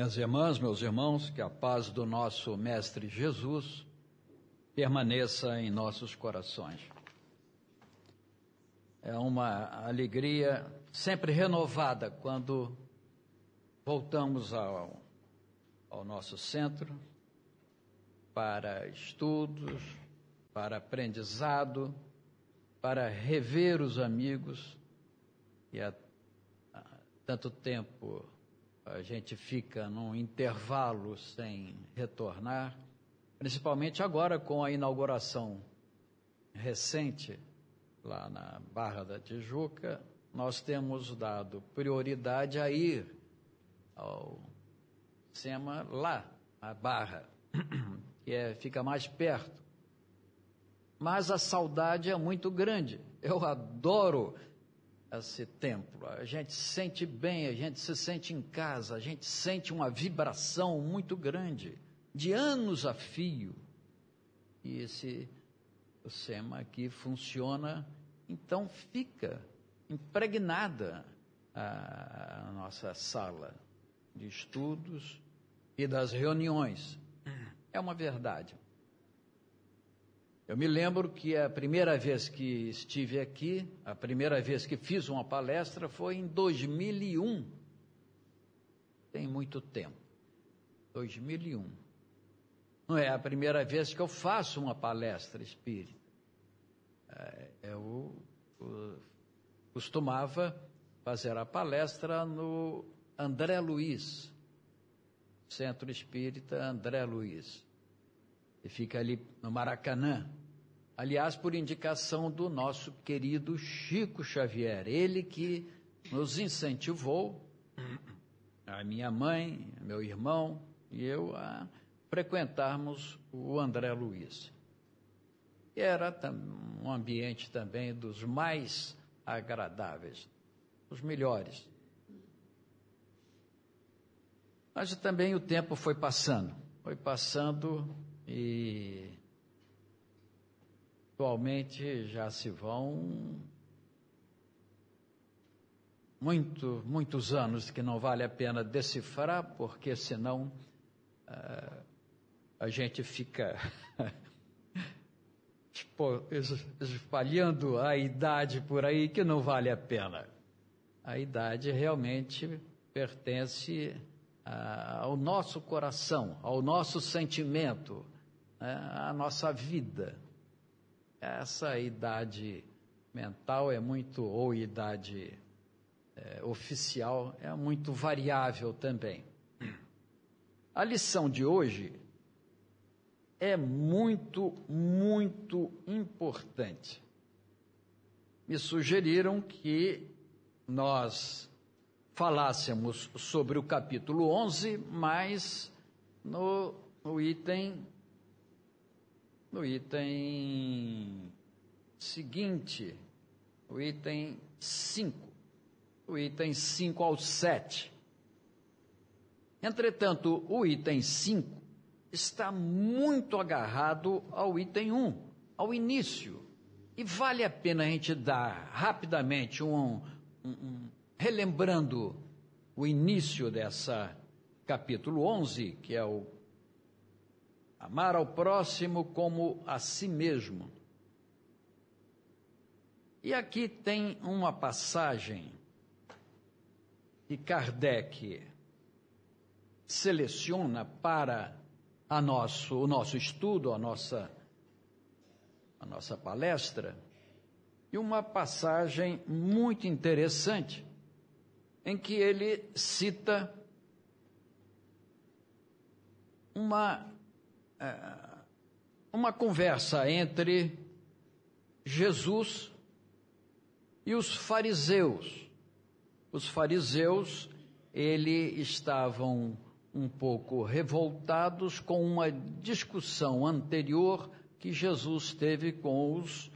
Minhas irmãs, meus irmãos, que a paz do nosso Mestre Jesus permaneça em nossos corações. É uma alegria sempre renovada quando voltamos ao, ao nosso centro para estudos, para aprendizado, para rever os amigos e há, há tanto tempo a gente fica num intervalo sem retornar, principalmente agora com a inauguração recente lá na Barra da Tijuca, nós temos dado prioridade a ir ao SEMA lá, a Barra, que é, fica mais perto. Mas a saudade é muito grande. Eu adoro esse templo. A gente sente bem, a gente se sente em casa, a gente sente uma vibração muito grande, de anos a fio. E esse SEMA aqui funciona, então fica impregnada a, a nossa sala de estudos e das reuniões. É uma verdade. Eu me lembro que a primeira vez que estive aqui, a primeira vez que fiz uma palestra foi em 2001. Tem muito tempo. 2001. Não é a primeira vez que eu faço uma palestra espírita. É, eu, eu costumava fazer a palestra no André Luiz, Centro Espírita André Luiz, e fica ali no Maracanã. Aliás, por indicação do nosso querido Chico Xavier, ele que nos incentivou, a minha mãe, meu irmão e eu, a frequentarmos o André Luiz. Era um ambiente também dos mais agradáveis, os melhores. Mas também o tempo foi passando, foi passando e Atualmente já se vão muito, muitos anos que não vale a pena decifrar, porque senão uh, a gente fica espalhando a idade por aí que não vale a pena. A idade realmente pertence ao nosso coração, ao nosso sentimento, uh, à nossa vida essa idade mental é muito, ou idade é, oficial, é muito variável também. A lição de hoje é muito, muito importante. Me sugeriram que nós falássemos sobre o capítulo 11, mas no, no item no item seguinte, o item 5, o item 5 ao 7. Entretanto, o item 5 está muito agarrado ao item 1, ao início. E vale a pena a gente dar rapidamente um, um, um relembrando o início dessa capítulo 11, que é o Amar ao próximo como a si mesmo. E aqui tem uma passagem que Kardec seleciona para a nosso, o nosso estudo, a nossa, a nossa palestra, e uma passagem muito interessante, em que ele cita uma uma conversa entre Jesus e os fariseus. Os fariseus, ele estavam um pouco revoltados com uma discussão anterior que Jesus teve com os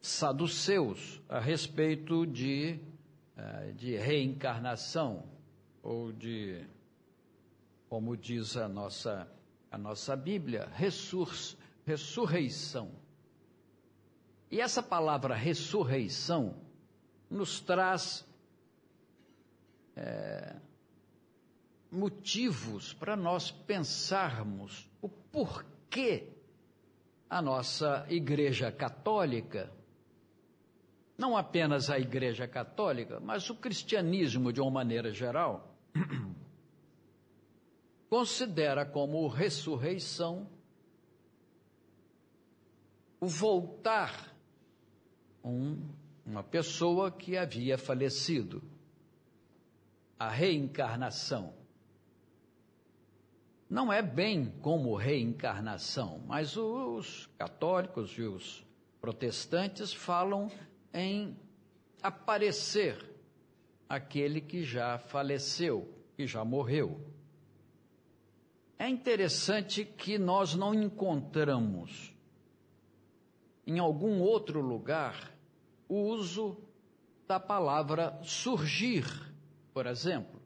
saduceus a respeito de, é, de reencarnação ou de, como diz a nossa a nossa Bíblia, ressur ressurreição. E essa palavra ressurreição nos traz é, motivos para nós pensarmos o porquê a nossa Igreja Católica, não apenas a Igreja Católica, mas o cristianismo de uma maneira geral, considera como ressurreição o voltar um, uma pessoa que havia falecido, a reencarnação. Não é bem como reencarnação, mas os católicos e os protestantes falam em aparecer aquele que já faleceu, que já morreu. É interessante que nós não encontramos em algum outro lugar o uso da palavra surgir, por exemplo.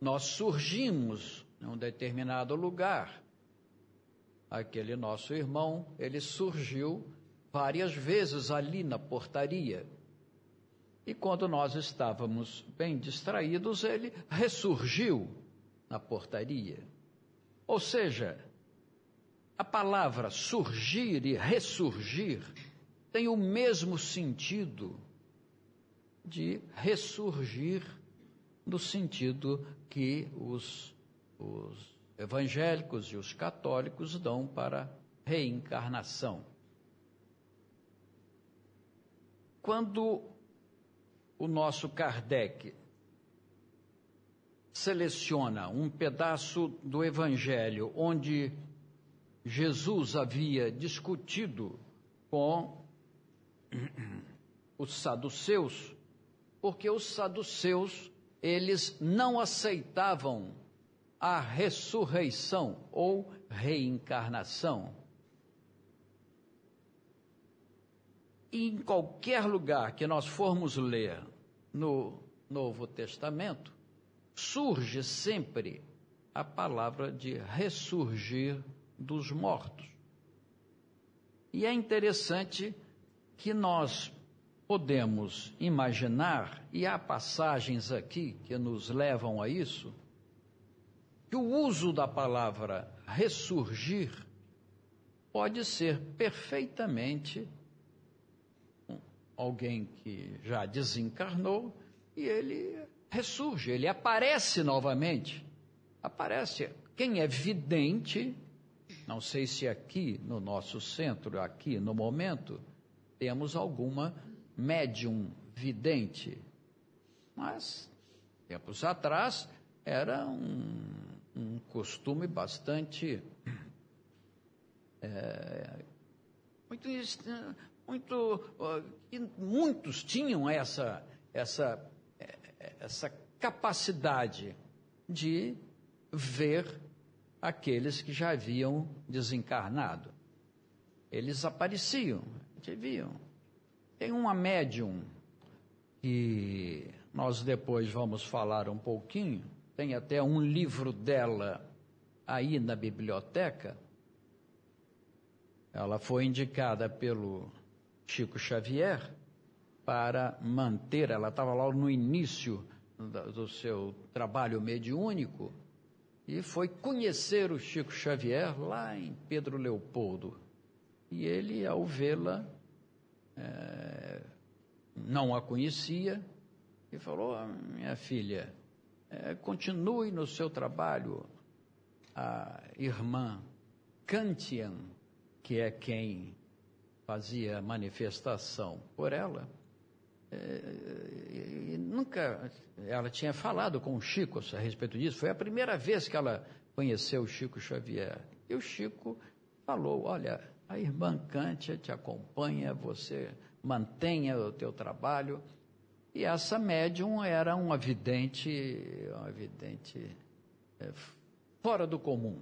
Nós surgimos em um determinado lugar. Aquele nosso irmão, ele surgiu várias vezes ali na portaria. E quando nós estávamos bem distraídos, ele ressurgiu na portaria. Ou seja, a palavra surgir e ressurgir tem o mesmo sentido de ressurgir no sentido que os, os evangélicos e os católicos dão para reencarnação. Quando o nosso Kardec seleciona um pedaço do Evangelho onde Jesus havia discutido com os saduceus, porque os saduceus, eles não aceitavam a ressurreição ou reencarnação. E em qualquer lugar que nós formos ler no Novo Testamento, surge sempre a palavra de ressurgir dos mortos. E é interessante que nós podemos imaginar, e há passagens aqui que nos levam a isso, que o uso da palavra ressurgir pode ser perfeitamente alguém que já desencarnou e ele ressurge, ele aparece novamente. Aparece. Quem é vidente, não sei se aqui no nosso centro, aqui no momento, temos alguma médium vidente. Mas, tempos atrás, era um, um costume bastante. É, muito, muito, muitos tinham essa, essa essa capacidade de ver aqueles que já haviam desencarnado. Eles apareciam, te viam. Tem uma médium que nós depois vamos falar um pouquinho, tem até um livro dela aí na biblioteca. Ela foi indicada pelo Chico Xavier para manter, ela estava lá no início do seu trabalho mediúnico e foi conhecer o Chico Xavier lá em Pedro Leopoldo. E ele, ao vê-la, é, não a conhecia e falou: ah, Minha filha, é, continue no seu trabalho. A irmã Kantian, que é quem fazia manifestação por ela, é, nunca ela tinha falado com o Chico a respeito disso. Foi a primeira vez que ela conheceu o Chico Xavier. E o Chico falou: Olha, a irmã Cântia te acompanha, você mantenha o teu trabalho. E essa médium era uma vidente, uma vidente é, fora do comum.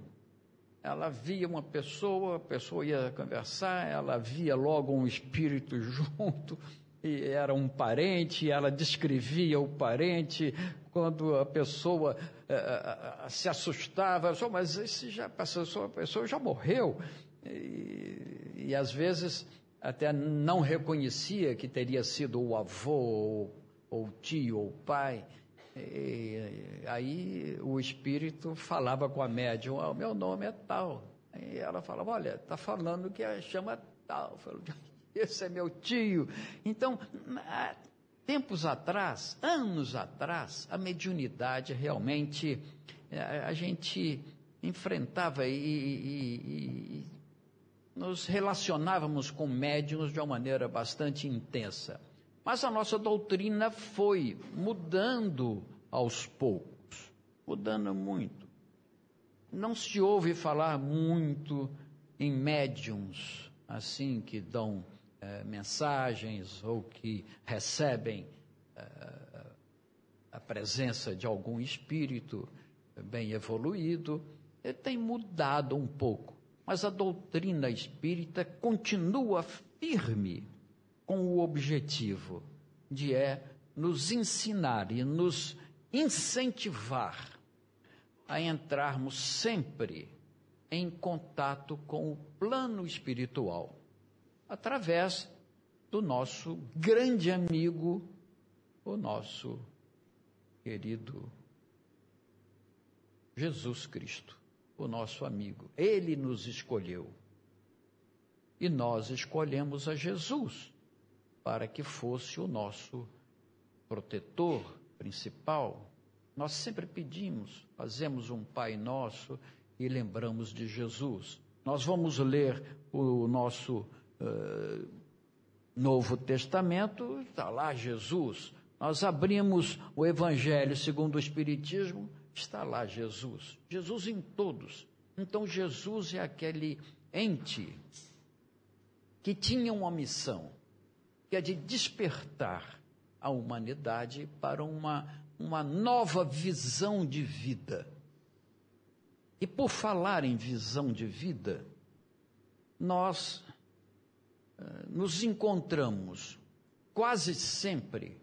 Ela via uma pessoa, a pessoa ia conversar, ela via logo um espírito junto e era um parente, ela descrevia o parente, quando a pessoa uh, se assustava, só, mas esse já passou, a pessoa já morreu. E, e, às vezes até não reconhecia que teria sido o avô, ou, ou tio, ou pai. E, aí o espírito falava com a médium, ah, o meu nome é tal. E ela falava, olha, está falando que chama tal. Falei, esse é meu tio. Então, tempos atrás, anos atrás, a mediunidade realmente eh, a gente enfrentava e, e, e nos relacionávamos com médiuns de uma maneira bastante intensa. Mas a nossa doutrina foi mudando aos poucos, mudando muito. Não se ouve falar muito em médiums, assim, que dão é, mensagens ou que recebem é, a presença de algum espírito bem evoluído. Ele tem mudado um pouco, mas a doutrina espírita continua firme com o objetivo de é nos ensinar e nos incentivar a entrarmos sempre em contato com o plano espiritual, através do nosso grande amigo, o nosso querido Jesus Cristo, o nosso amigo. Ele nos escolheu. E nós escolhemos a Jesus para que fosse o nosso protetor principal. Nós sempre pedimos, fazemos um Pai Nosso e lembramos de Jesus. Nós vamos ler o nosso uh, Novo Testamento, está lá Jesus. Nós abrimos o Evangelho segundo o Espiritismo, está lá Jesus. Jesus em todos. Então, Jesus é aquele ente que tinha uma missão que é de despertar a humanidade para uma, uma nova visão de vida. E por falar em visão de vida, nós nos encontramos quase sempre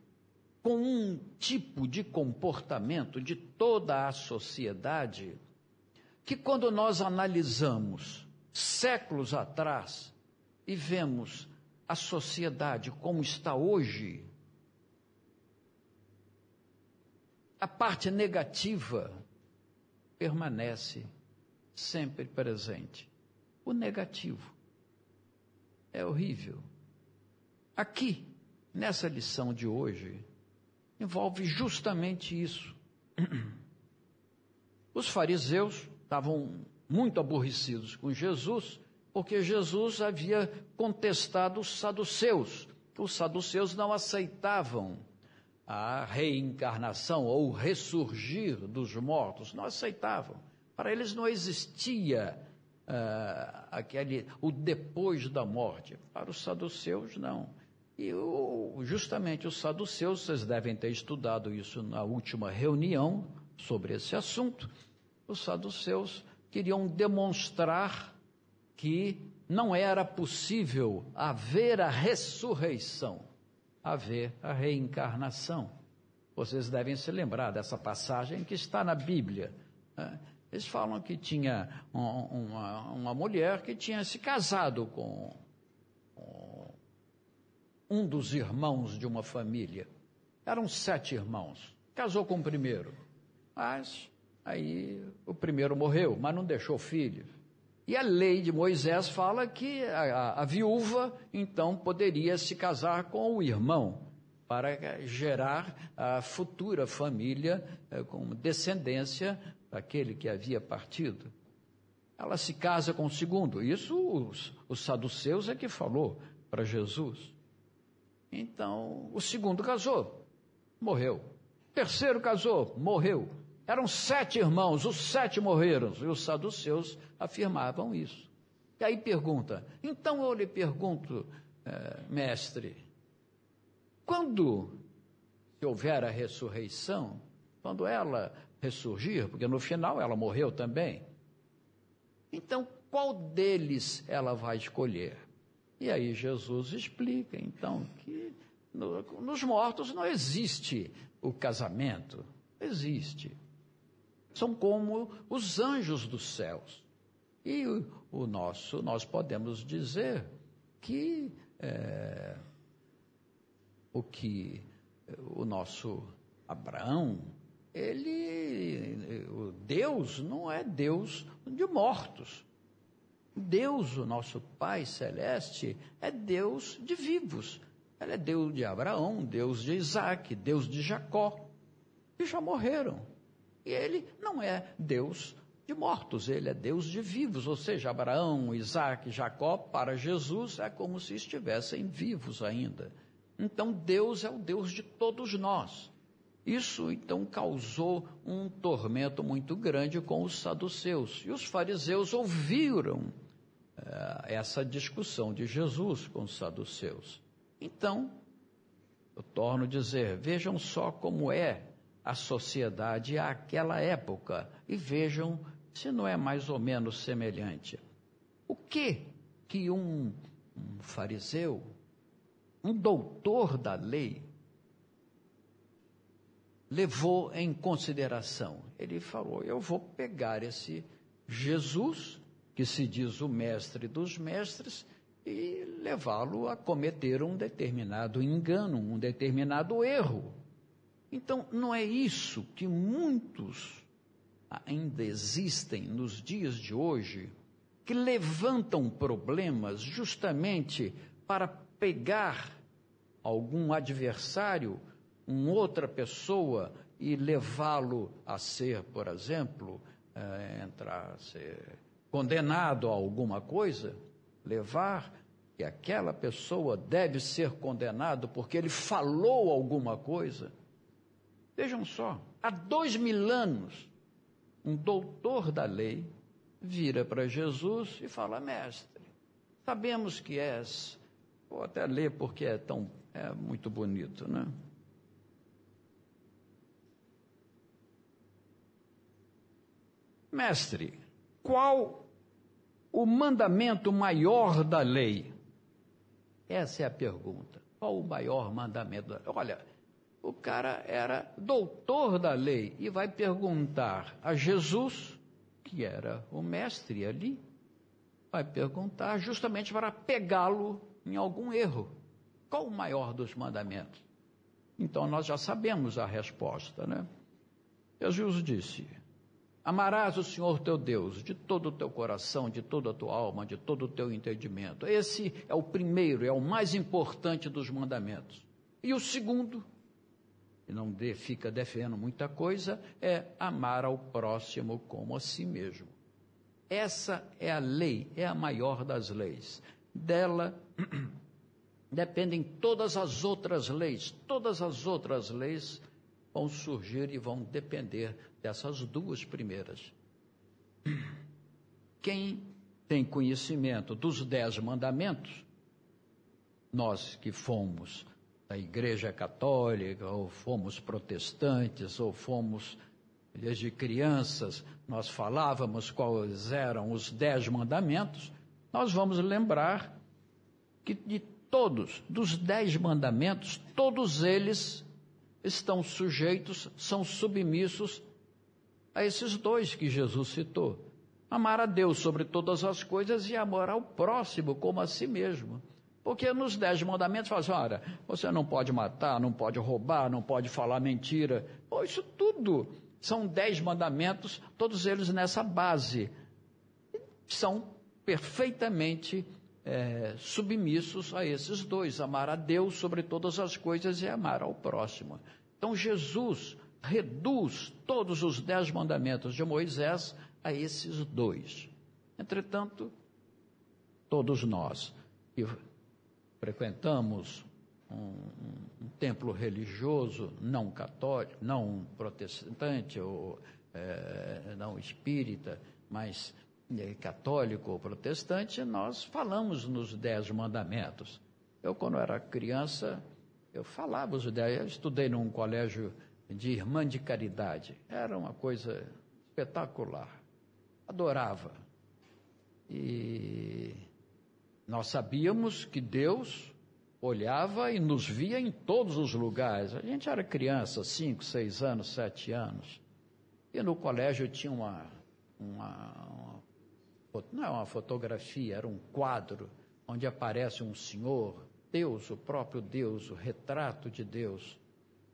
com um tipo de comportamento de toda a sociedade que, quando nós analisamos séculos atrás e vemos a sociedade como está hoje, a parte negativa permanece sempre presente. O negativo é horrível. Aqui, nessa lição de hoje, envolve justamente isso. Os fariseus estavam muito aborrecidos com Jesus porque Jesus havia contestado os saduceus. Os saduceus não aceitavam a reencarnação ou o ressurgir dos mortos, não aceitavam. Para eles não existia uh, aquele, o depois da morte. Para os saduceus, não. E o, justamente os saduceus, vocês devem ter estudado isso na última reunião sobre esse assunto. Os saduceus queriam demonstrar que não era possível haver a ressurreição, haver a reencarnação. Vocês devem se lembrar dessa passagem que está na Bíblia. Né? Eles falam que tinha uma, uma mulher que tinha se casado com, um dos irmãos de uma família. Eram sete irmãos. Casou com o primeiro. Mas aí o primeiro morreu, mas não deixou filho. E a lei de Moisés fala que a, a, a viúva, então, poderia se casar com o irmão, para gerar a futura família eh, com descendência daquele que havia partido. Ela se casa com o segundo. Isso os, os saduceus é que falou para Jesus. Então, o segundo casou, morreu. O terceiro casou, morreu. Eram sete irmãos, os sete morreram, e os saduceus afirmavam isso. E aí pergunta, então eu lhe pergunto, eh, mestre, quando se houver a ressurreição, quando ela ressurgir, porque no final ela morreu também, então qual deles ela vai escolher? E aí Jesus explica, então, que no, nos mortos não existe o casamento, existe são como os anjos dos céus. E o, o nosso, nós podemos dizer que é, o que o nosso Abraão, ele, o Deus não é Deus de mortos. Deus, o nosso Pai Celeste, é Deus de vivos. Ele é Deus de Abraão, Deus de Isaac, Deus de Jacó, que já morreram. E ele não é Deus de mortos, ele é Deus de vivos, ou seja, Abraão, Isaac, Jacó, para Jesus é como se estivessem vivos ainda. Então Deus é o Deus de todos nós. Isso então causou um tormento muito grande com os saduceus. E os fariseus ouviram eh, essa discussão de Jesus com os saduceus. Então, eu torno a dizer: vejam só como é a sociedade àquela época e vejam se não é mais ou menos semelhante. O que que um, um fariseu, um doutor da lei, levou em consideração? Ele falou: eu vou pegar esse Jesus, que se diz o mestre dos mestres, e levá-lo a cometer um determinado engano, um determinado erro. Então, não é isso que muitos ainda existem nos dias de hoje, que levantam problemas justamente para pegar algum adversário, uma outra pessoa, e levá-lo a ser, por exemplo, é, entrar, ser condenado a alguma coisa? levar que aquela pessoa deve ser condenado porque ele falou alguma coisa. Vejam só, há dois mil anos, um doutor da lei vira para Jesus e fala: Mestre, sabemos que és. Vou até ler porque é tão é muito bonito, né? Mestre, qual o mandamento maior da lei? Essa é a pergunta. Qual o maior mandamento? Olha, o cara era doutor da lei e vai perguntar a Jesus, que era o mestre ali, vai perguntar justamente para pegá-lo em algum erro. Qual o maior dos mandamentos? Então nós já sabemos a resposta, né? Jesus disse: Amarás o Senhor teu Deus de todo o teu coração, de toda a tua alma, de todo o teu entendimento. Esse é o primeiro, é o mais importante dos mandamentos. E o segundo, e não fica defendendo muita coisa, é amar ao próximo como a si mesmo. Essa é a lei, é a maior das leis. Dela dependem todas as outras leis. Todas as outras leis vão surgir e vão depender dessas duas primeiras. Quem tem conhecimento dos dez mandamentos, nós que fomos da Igreja Católica, ou fomos protestantes, ou fomos desde crianças, nós falávamos quais eram os dez mandamentos, nós vamos lembrar que de todos, dos dez mandamentos, todos eles estão sujeitos, são submissos a esses dois que Jesus citou: amar a Deus sobre todas as coisas e amar ao próximo como a si mesmo. Porque nos dez mandamentos fala assim, olha, você não pode matar, não pode roubar, não pode falar mentira. Pô, isso tudo são dez mandamentos, todos eles nessa base. São perfeitamente é, submissos a esses dois: amar a Deus sobre todas as coisas e amar ao próximo. Então Jesus reduz todos os dez mandamentos de Moisés a esses dois. Entretanto, todos nós que frequentamos um, um, um templo religioso não católico, não protestante ou é, não espírita, mas católico ou protestante, nós falamos nos dez mandamentos. Eu, quando era criança, eu falava os dez, eu estudei num colégio de irmã de caridade. Era uma coisa espetacular. Adorava. E nós sabíamos que Deus olhava e nos via em todos os lugares. A gente era criança, cinco, seis anos, sete anos. E no colégio tinha uma, uma não é uma fotografia, era um quadro onde aparece um senhor, Deus, o próprio Deus, o retrato de Deus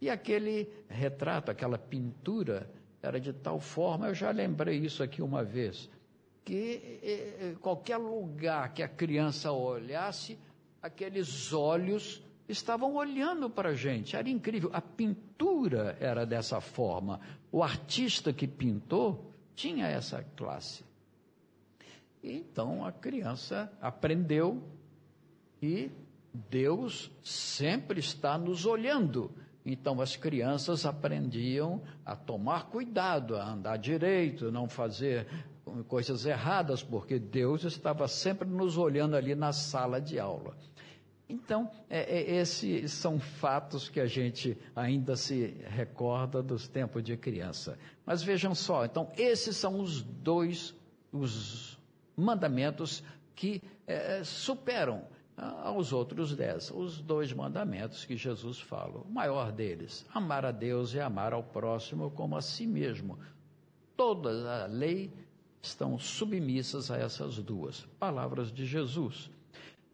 E aquele retrato, aquela pintura, era de tal forma, eu já lembrei isso aqui uma vez, que eh, qualquer lugar que a criança olhasse, aqueles olhos estavam olhando para a gente. Era incrível. A pintura era dessa forma. O artista que pintou tinha essa classe. Então a criança aprendeu e Deus sempre está nos olhando. Então as crianças aprendiam a tomar cuidado, a andar direito, não fazer coisas erradas, porque Deus estava sempre nos olhando ali na sala de aula. Então, é, é, esses são fatos que a gente ainda se recorda dos tempos de criança. Mas vejam só, então, esses são os dois os mandamentos que é, superam aos outros dez, os dois mandamentos que Jesus fala. O maior deles, amar a Deus e amar ao próximo como a si mesmo. Toda a lei estão submissas a essas duas palavras de Jesus.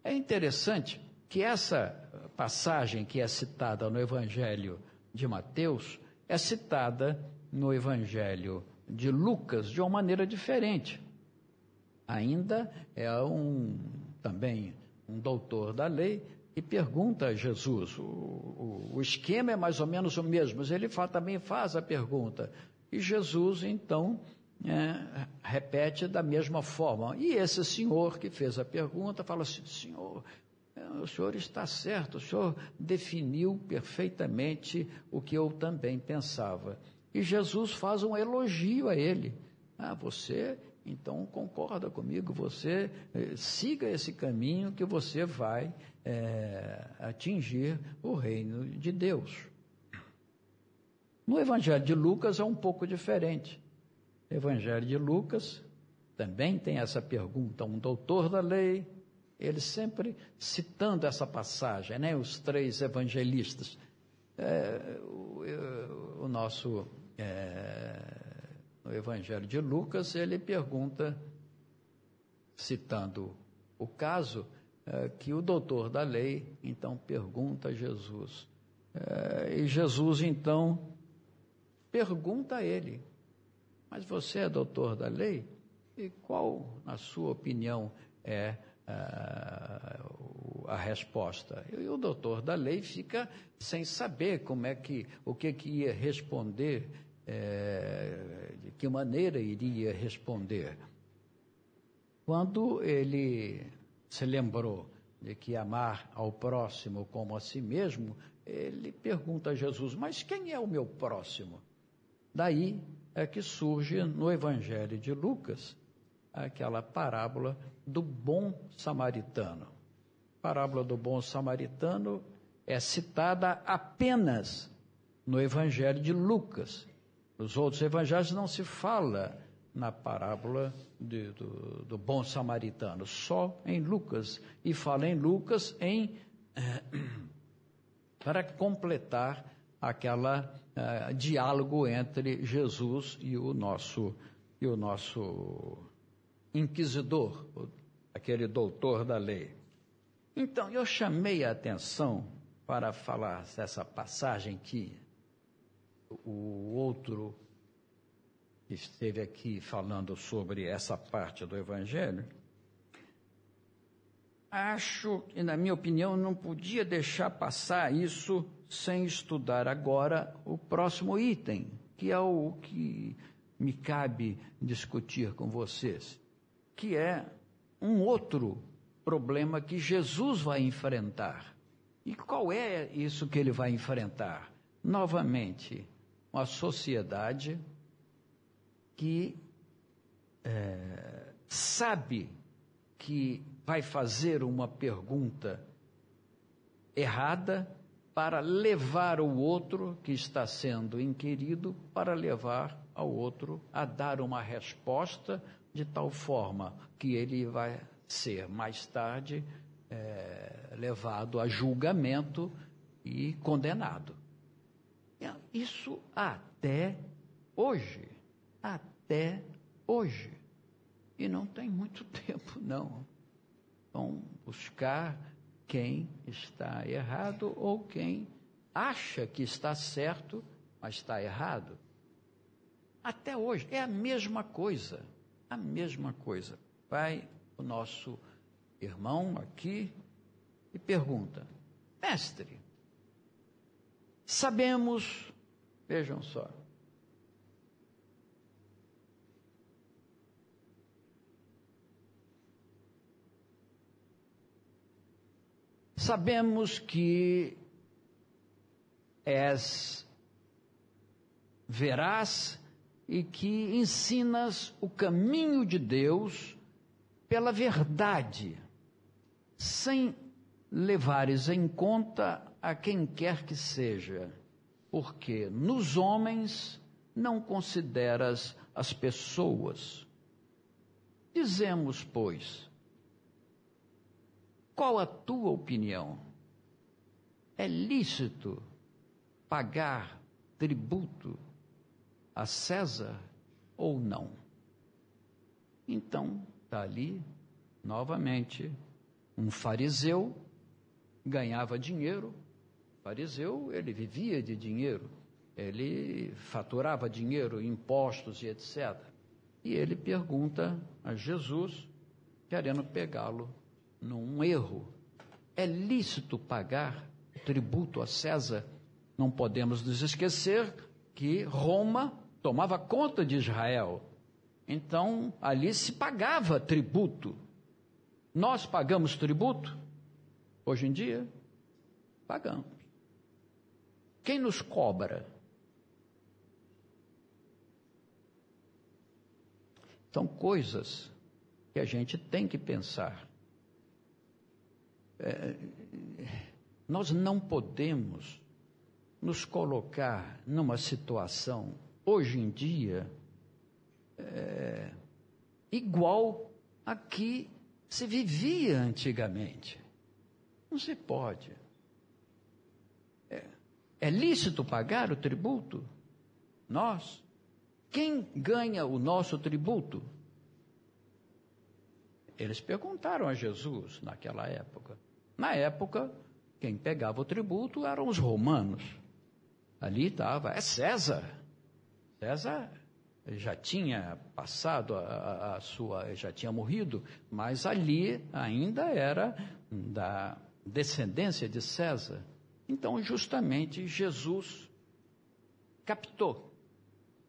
É interessante que essa passagem que é citada no Evangelho de Mateus é citada no Evangelho de Lucas de uma maneira diferente. Ainda é um também um doutor da lei e pergunta a Jesus. O, o, o esquema é mais ou menos o mesmo, mas ele também faz a pergunta. E Jesus, então, é, repete da mesma forma. E esse senhor que fez a pergunta fala assim: Senhor, é, o senhor está certo, o senhor definiu perfeitamente o que eu também pensava. E Jesus faz um elogio a ele. Ah, você então concorda comigo, você eh, siga esse caminho que você vai eh, atingir o reino de Deus. No Evangelho de Lucas é um pouco diferente. Evangelho de Lucas também tem essa pergunta. Um doutor da lei, ele sempre citando essa passagem, né? Os três evangelistas. É, o, o, nosso é, no Evangelho de Lucas, ele pergunta, citando o caso, é, que o doutor da lei então pergunta a Jesus. É, e Jesus então pergunta a ele: Mas você é doutor da lei? E qual, na sua opinião, é a resposta. E o doutor da lei fica sem saber como é que, o que, que ia responder é, de que maneira iria responder. Quando ele se lembrou de que amar ao próximo como a si mesmo, ele pergunta a Jesus: Mas quem é o meu próximo? Daí é que surge no Evangelho de Lucas aquela parábola do bom samaritano. A parábola do bom samaritano é citada apenas no Evangelho de Lucas. Nos outros evangelhos não se fala na parábola de, do, do, bom samaritano, só em Lucas. E fala em Lucas em eh, para completar aquela eh, diálogo entre Jesus e o nosso e o nosso inquisidor, aquele doutor da lei. Então, eu chamei a atenção para falar dessa passagem que o outro esteve aqui falando sobre essa parte do Evangelho, acho que, na minha opinião, não podia deixar passar isso sem estudar agora o próximo item, que é o que me cabe discutir com vocês, que é um outro problema que Jesus vai enfrentar. E qual é isso que ele vai enfrentar? Novamente, uma sociedade que é, sabe que vai fazer uma pergunta errada para levar o outro que está sendo inquirido, para levar ao outro a dar uma resposta de tal forma que ele vai ser mais tarde é, levado a julgamento e condenado. Isso até hoje. Até hoje. E não tem muito tempo, não. Vão buscar quem está errado ou quem acha que está certo, mas está errado. Até hoje é a mesma coisa, a mesma coisa. Vai o nosso irmão aqui e pergunta: Mestre, sabemos, vejam só, sabemos que és veraz e que ensinas o caminho de Deus pela verdade, sem levares em conta a quem quer que seja, porque nos homens não consideras as pessoas. Dizemos, pois, qual a tua opinião? É lícito pagar tributo a César ou não? Então, está ali, novamente, um fariseu ganhava dinheiro. Fariseu, ele vivia de dinheiro, ele faturava dinheiro, impostos e etc. E ele pergunta a Jesus, querendo pegá-lo num erro. É lícito pagar tributo a César? Não podemos nos esquecer que Roma tomava conta de Israel. Então, ali se pagava tributo. Nós pagamos tributo? Hoje em dia, pagamos. Quem nos cobra? São coisas que a gente tem que pensar. É, nós não podemos nos colocar numa situação, hoje em dia, é, igual a que se vivia antigamente. Não se pode. É, lícito pagar o tributo? Nós? Quem ganha o nosso tributo? Eles perguntaram a Jesus naquela época. Na época, quem pegava o tributo eram os romanos. Ali estava, é César. César já tinha passado a, a, sua, já tinha morrido, mas ali ainda era da descendência de César. Então, justamente, Jesus captou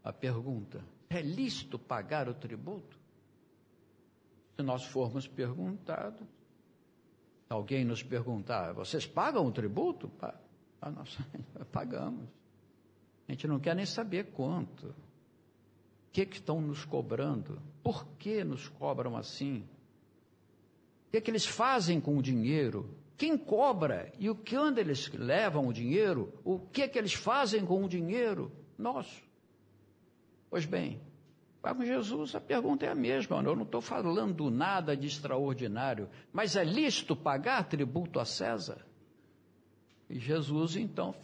a pergunta: é lícito pagar o tributo? Se nós formos perguntados, alguém nos perguntar, vocês pagam o tributo? Ah, nós pagamos. A gente não quer nem saber quanto. O que, que estão nos cobrando? Por que nos cobram assim? O que, que eles fazem com o dinheiro? Quem cobra e o que onde eles levam o dinheiro? O que que eles fazem com o dinheiro? Nosso. Pois bem, para Jesus a pergunta é a mesma. Eu não estou falando nada de extraordinário, mas é lícito pagar tributo a César? E Jesus então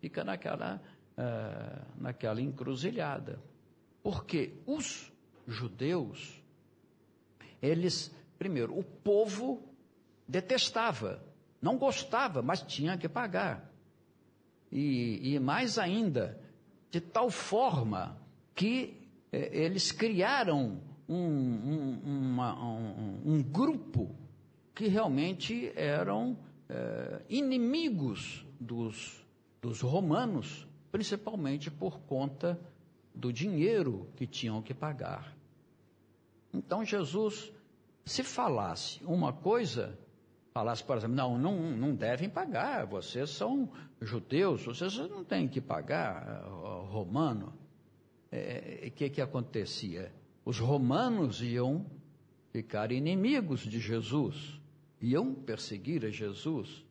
fica naquela, uh, naquela encruzilhada. Porque os judeus, eles, primeiro, o povo detestava, não gostava, mas tinha que pagar. E, e mais ainda, de tal forma que eh, eles criaram um, um, uma, um, um, grupo que realmente eram eh, inimigos dos, dos romanos, principalmente por conta do dinheiro que tinham que pagar. Então Jesus, se falasse uma coisa, falasse, por exemplo, não, não, não devem pagar, vocês são judeus, vocês não têm que pagar, romano. O é, que, que acontecia? Os romanos iam ficar inimigos de Jesus, iam perseguir a Jesus.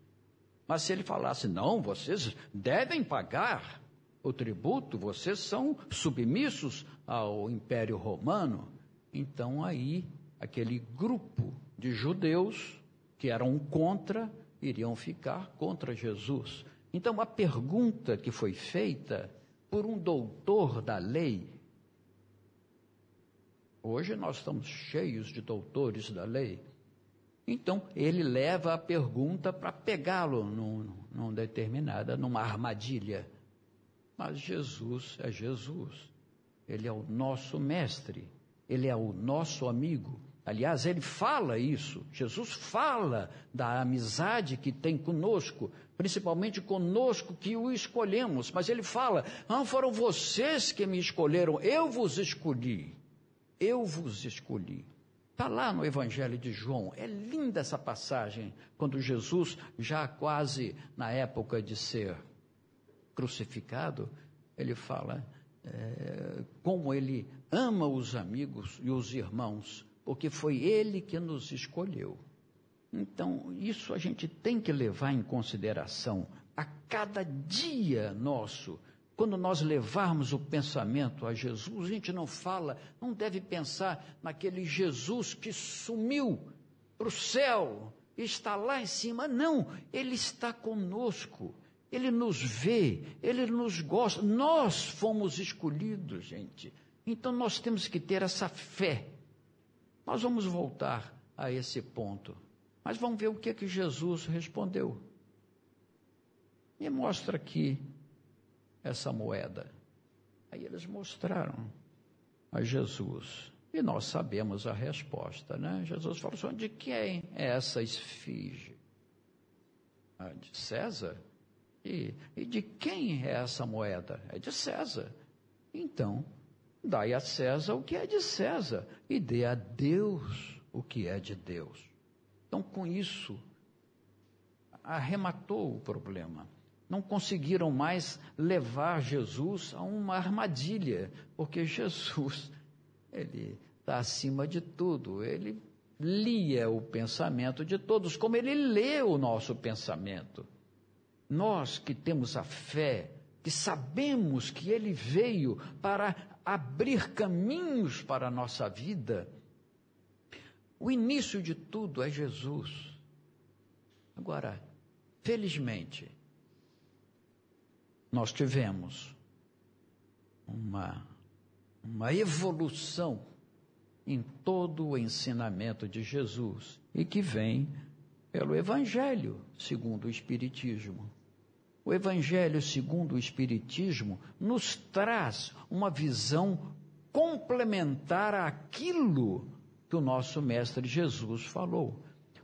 Mas se ele falasse, não, vocês devem pagar o tributo, vocês são submissos ao Império Romano, então aí aquele grupo de judeus que eram contra, iriam ficar contra Jesus. Então, a pergunta que foi feita por um doutor da lei, hoje nós estamos cheios de doutores da lei, então ele leva a pergunta para pegá-lo numa determinada, numa armadilha. Mas Jesus é Jesus. Ele é o nosso mestre. Ele é o nosso amigo. Aliás, ele fala isso. Jesus fala da amizade que tem conosco, principalmente conosco que o escolhemos. Mas ele fala: não foram vocês que me escolheram, eu vos escolhi. Eu vos escolhi. Está lá no Evangelho de João. É linda essa passagem, quando Jesus, já quase na época de ser crucificado, ele fala é, como ele ama os amigos e os irmãos, porque foi ele que nos escolheu. Então, isso a gente tem que levar em consideração a cada dia nosso. Quando nós levarmos o pensamento a Jesus, a gente não fala, não deve pensar naquele Jesus que sumiu para o céu, está lá em cima. Não, ele está conosco. Ele nos vê, ele nos gosta. Nós fomos escolhidos, gente. Então nós temos que ter essa fé. Nós vamos voltar a esse ponto. Mas vamos ver o que que Jesus respondeu. Me mostra aqui essa moeda. Aí eles mostraram a Jesus. E nós sabemos a resposta, né? Jesus falou assim: de quem é essa esfinge? Ah, de César? E, e de quem é essa moeda? É de César. Então, dai a César o que é de César e dê a Deus o que é de Deus. Então, com isso, arrematou o problema. Não conseguiram mais levar Jesus a uma armadilha, porque Jesus, ele está acima de tudo, ele lia o pensamento de todos, como ele lê o nosso pensamento. Nós que temos a fé, que sabemos que Ele veio para abrir caminhos para a nossa vida, o início de tudo é Jesus. Agora, felizmente, nós tivemos uma, uma evolução em todo o ensinamento de Jesus e que vem pelo Evangelho segundo o Espiritismo. O Evangelho segundo o Espiritismo nos traz uma visão complementar àquilo que o nosso Mestre Jesus falou.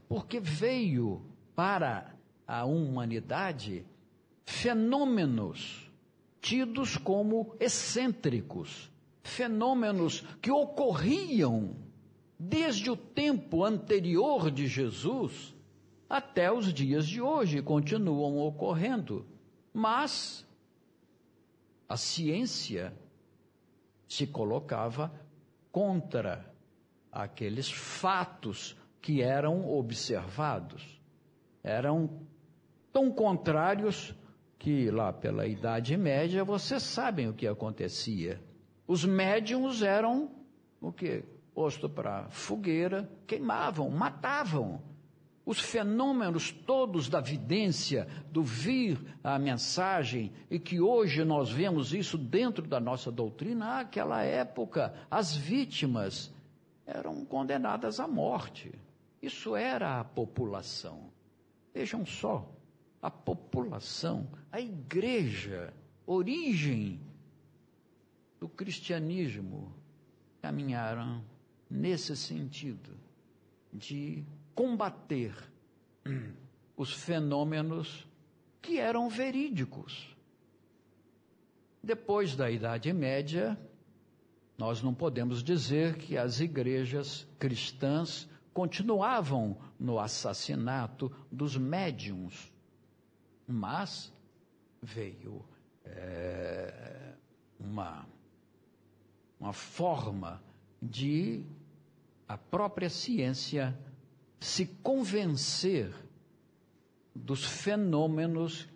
Porque veio para a humanidade fenômenos tidos como excêntricos, fenômenos que ocorriam desde o tempo anterior de Jesus até os dias de hoje, continuam ocorrendo. Mas a ciência se colocava contra aqueles fatos que eram observados. Eram tão contrários que lá pela Idade Média vocês sabem o que acontecia. Os médiums eram o que? Posto para fogueira, queimavam, matavam os fenômenos todos da vidência, do vir a mensagem, e que hoje nós vemos isso dentro da nossa doutrina, naquela época as vítimas eram condenadas à morte. Isso era a população. Vejam só, a população, a igreja, origem do cristianismo, caminharam nesse sentido de combater os fenômenos que eram verídicos. Depois da Idade Média, nós não podemos dizer que as igrejas cristãs continuavam no assassinato dos médiums, mas veio é, uma, uma forma de a própria ciência se convencer dos fenômenos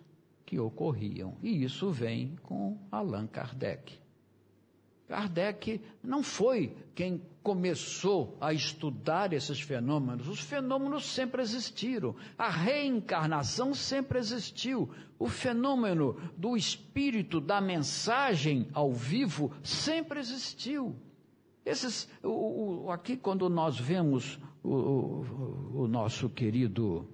que ocorriam. E isso vem com Allan Kardec. Kardec não foi quem começou a estudar esses fenômenos. Os fenômenos sempre existiram. A reencarnação sempre existiu. O fenômeno do espírito, da mensagem ao vivo, sempre existiu. Esses, o, o, aqui, quando nós vemos o, o, nosso querido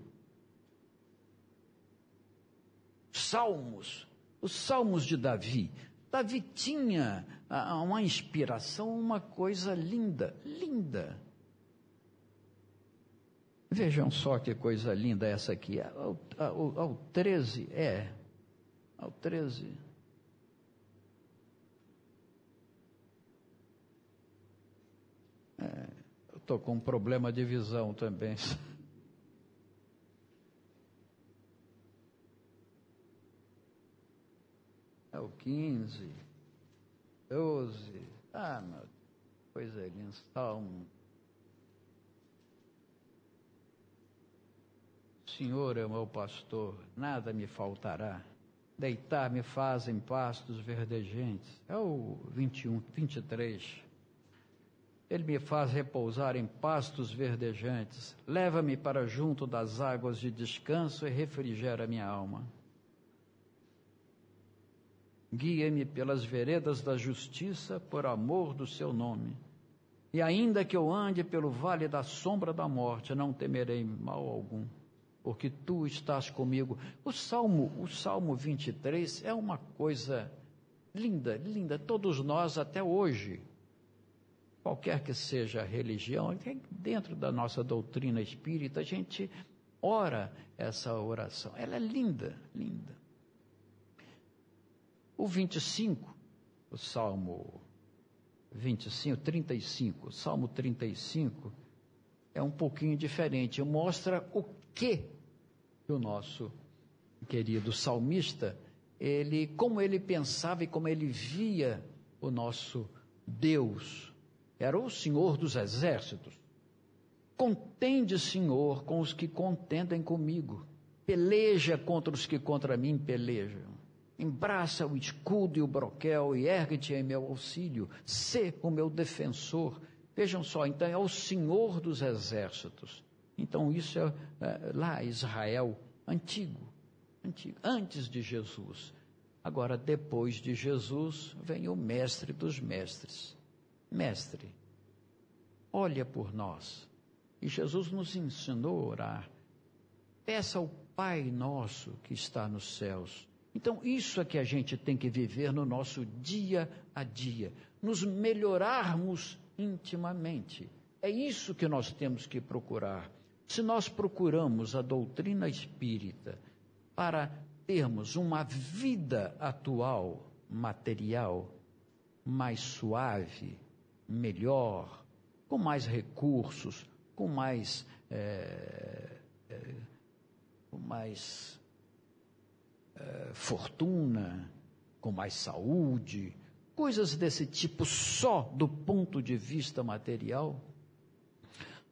salmos, os salmos de Davi. Davi tinha ah, uma inspiração, uma coisa linda, linda. Vejam só que coisa linda essa aqui. Ao, ao, ao 13, é. Ao 13. É, eu estou com um problema de visão também. É o 15, 12. Ah, meu, coisa linda. Salmo Senhor é o meu pastor, nada me faltará. Deitar-me faz em pastos verdejentes. É o 21, 23. Ele me faz repousar em pastos verdejantes. Leva-me para junto das águas de descanso e refrigera minha alma. Guia-me pelas veredas da justiça por amor do seu nome. E ainda que eu ande pelo vale da sombra da morte, não temerei mal algum porque tu estás comigo. O Salmo, o Salmo 23 é uma coisa linda, linda. Todos nós até hoje, qualquer que seja a religião, dentro da nossa doutrina espírita, a gente ora essa oração. Ela é linda, linda. O 25, o Salmo 25, 35, o Salmo 35 é um pouquinho diferente, mostra o que o nosso querido salmista, ele, como ele pensava e como ele via o nosso Deus, era o Senhor dos exércitos. Contende, Senhor, com os que contendem comigo. Peleja contra os que contra mim pelejam. Embraça o escudo e o broquel e ergue-te em meu auxílio. Sê o meu defensor. Vejam só, então é o Senhor dos exércitos. Então, isso é, é lá Israel antigo, antigo, antes de Jesus. Agora, depois de Jesus, vem o mestre dos mestres. Mestre, olha por nós. E Jesus nos ensinou a orar. Peça ao Pai nosso que está nos céus. Então, isso é que a gente tem que viver no nosso dia a dia, nos melhorarmos intimamente. É isso que nós temos que procurar. Se nós procuramos a doutrina espírita para termos uma vida atual, material, mais suave, melhor, com mais recursos, com mais, é, é, com mais é, fortuna, com mais saúde, coisas desse tipo só do ponto de vista material,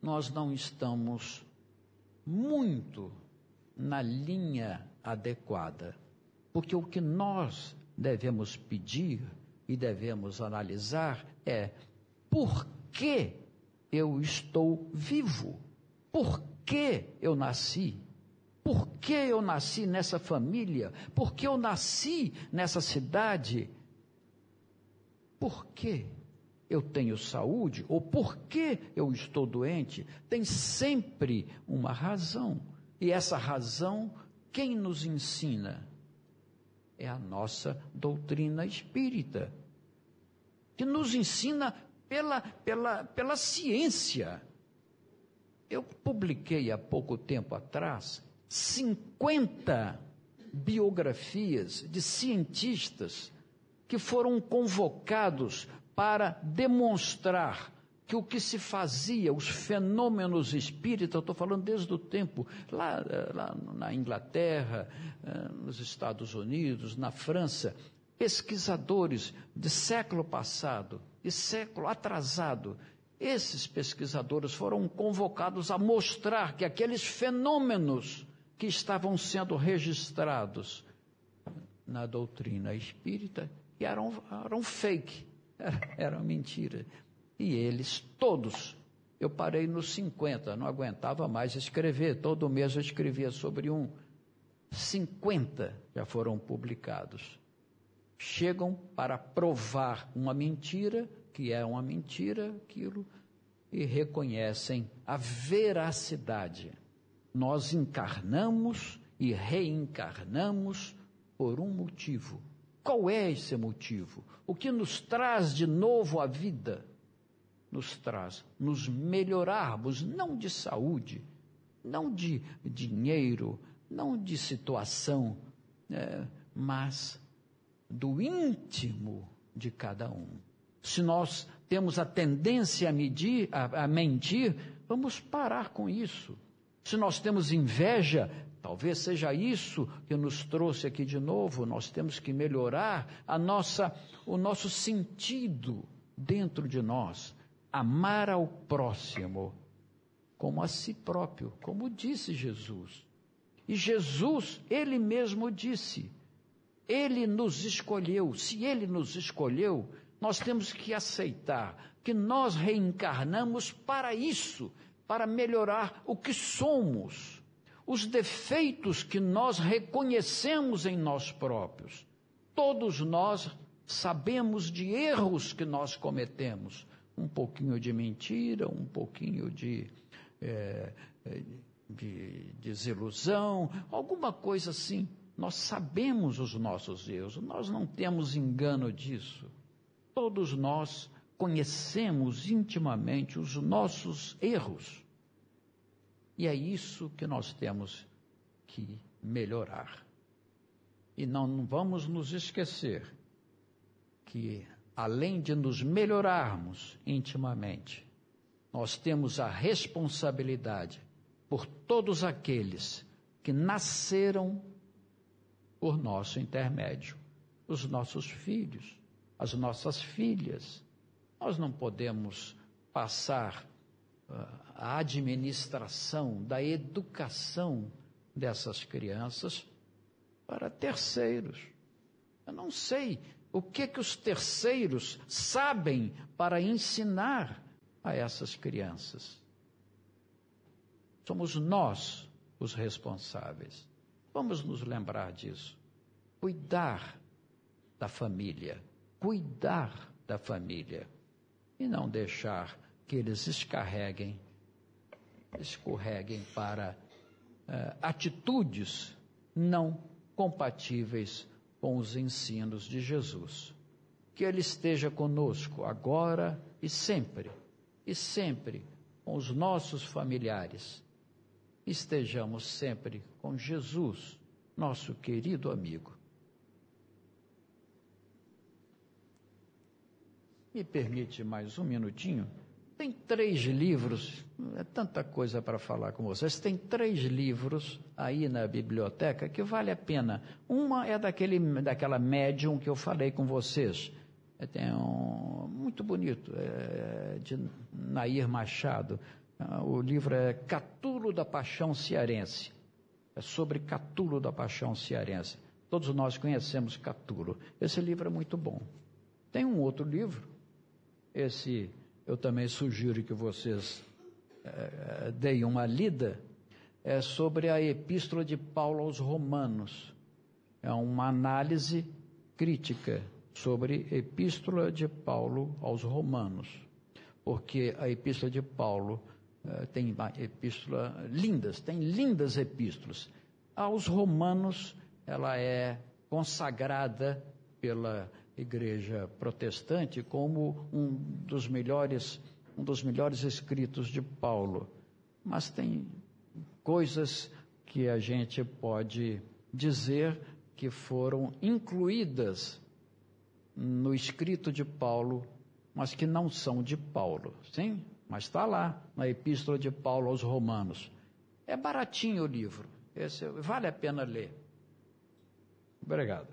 nós não estamos muito na linha adequada. Porque o que nós devemos pedir e devemos analisar é por que eu estou vivo? Por que eu nasci? Por que eu nasci nessa família? Por que eu nasci nessa cidade? Por que eu tenho saúde ou por que eu estou doente, tem sempre uma razão. E essa razão, quem nos ensina? É a nossa doutrina espírita, que nos ensina pela, pela, pela ciência. Eu publiquei há pouco tempo atrás 50 biografias de cientistas que foram convocados para demonstrar que o que se fazia, os fenômenos espíritas, estou falando desde o tempo, lá, lá na Inglaterra, eh, nos Estados Unidos, na França, pesquisadores de século passado e século atrasado, esses pesquisadores foram convocados a mostrar que aqueles fenômenos que estavam sendo registrados na doutrina espírita eram, eram fake, era uma mentira. E eles, todos, eu parei nos 50, não aguentava mais escrever, todo mês eu escrevia sobre um. 50 já foram publicados. Chegam para provar uma mentira, que é uma mentira, aquilo, e reconhecem a veracidade. Nós encarnamos e reencarnamos por um motivo. Qual é esse motivo? O que nos traz de novo à vida? Nos traz nos melhorarmos, não de saúde, não de dinheiro, não de situação, é, mas do íntimo de cada um. Se nós temos a tendência a, medir, a, a mentir, vamos parar com isso. Se nós temos inveja, talvez seja isso que nos trouxe aqui de novo. Nós temos que melhorar a nossa, o nosso sentido dentro de nós, amar ao próximo como a si próprio, como disse Jesus. E Jesus, ele mesmo disse: Ele nos escolheu. Se ele nos escolheu, nós temos que aceitar que nós reencarnamos para isso, para melhorar o que somos, os defeitos que nós reconhecemos em nós próprios. Todos nós sabemos de erros que nós cometemos, um pouquinho de mentira, um pouquinho de, é, de desilusão, alguma coisa assim. Nós sabemos os nossos erros, nós não temos engano disso. Todos nós conhecemos intimamente os nossos erros. E é isso que nós temos que melhorar. E não vamos nos esquecer que, além de nos melhorarmos intimamente, nós temos a responsabilidade por todos aqueles que nasceram por nosso intermédio, os nossos filhos, as nossas filhas. Nós não podemos passar uh, a administração da educação dessas crianças para terceiros. Eu não sei o que que os terceiros sabem para ensinar a essas crianças. Somos nós os responsáveis. Vamos nos lembrar disso. Cuidar da família cuidar da família e não deixar que eles escarreguem, escorreguem para uh, atitudes não compatíveis com os ensinos de Jesus. Que Ele esteja conosco agora e sempre, e sempre com os nossos familiares. Estejamos sempre com Jesus, nosso querido amigo. Me permite mais um minutinho? Tem três livros, é tanta coisa para falar com vocês. Tem três livros aí na biblioteca que vale a pena. Uma é daquele, daquela médium que eu falei com vocês. É, tem um muito bonito, é, de Nair Machado. Ah, o livro é Catulo da Paixão Cearense. É sobre Catulo da Paixão Cearense. Todos nós conhecemos Catulo. Esse livro é muito bom. Tem um outro livro esse eu também sugiro que vocês é, deem uma lida, é sobre a Epístola de Paulo aos Romanos. É uma análise crítica sobre Epístola de Paulo aos Romanos, porque a Epístola de Paulo é, tem epístola lindas, tem lindas epístolas. Aos Romanos, ela é consagrada pela igreja protestante como um dos melhores, um dos melhores escritos de Paulo. Mas tem coisas que a gente pode dizer que foram incluídas no escrito de Paulo, mas que não são de Paulo. Sim, mas está lá na Epístola de Paulo aos Romanos. É baratinho o livro. Esse, vale a pena ler. Obrigado.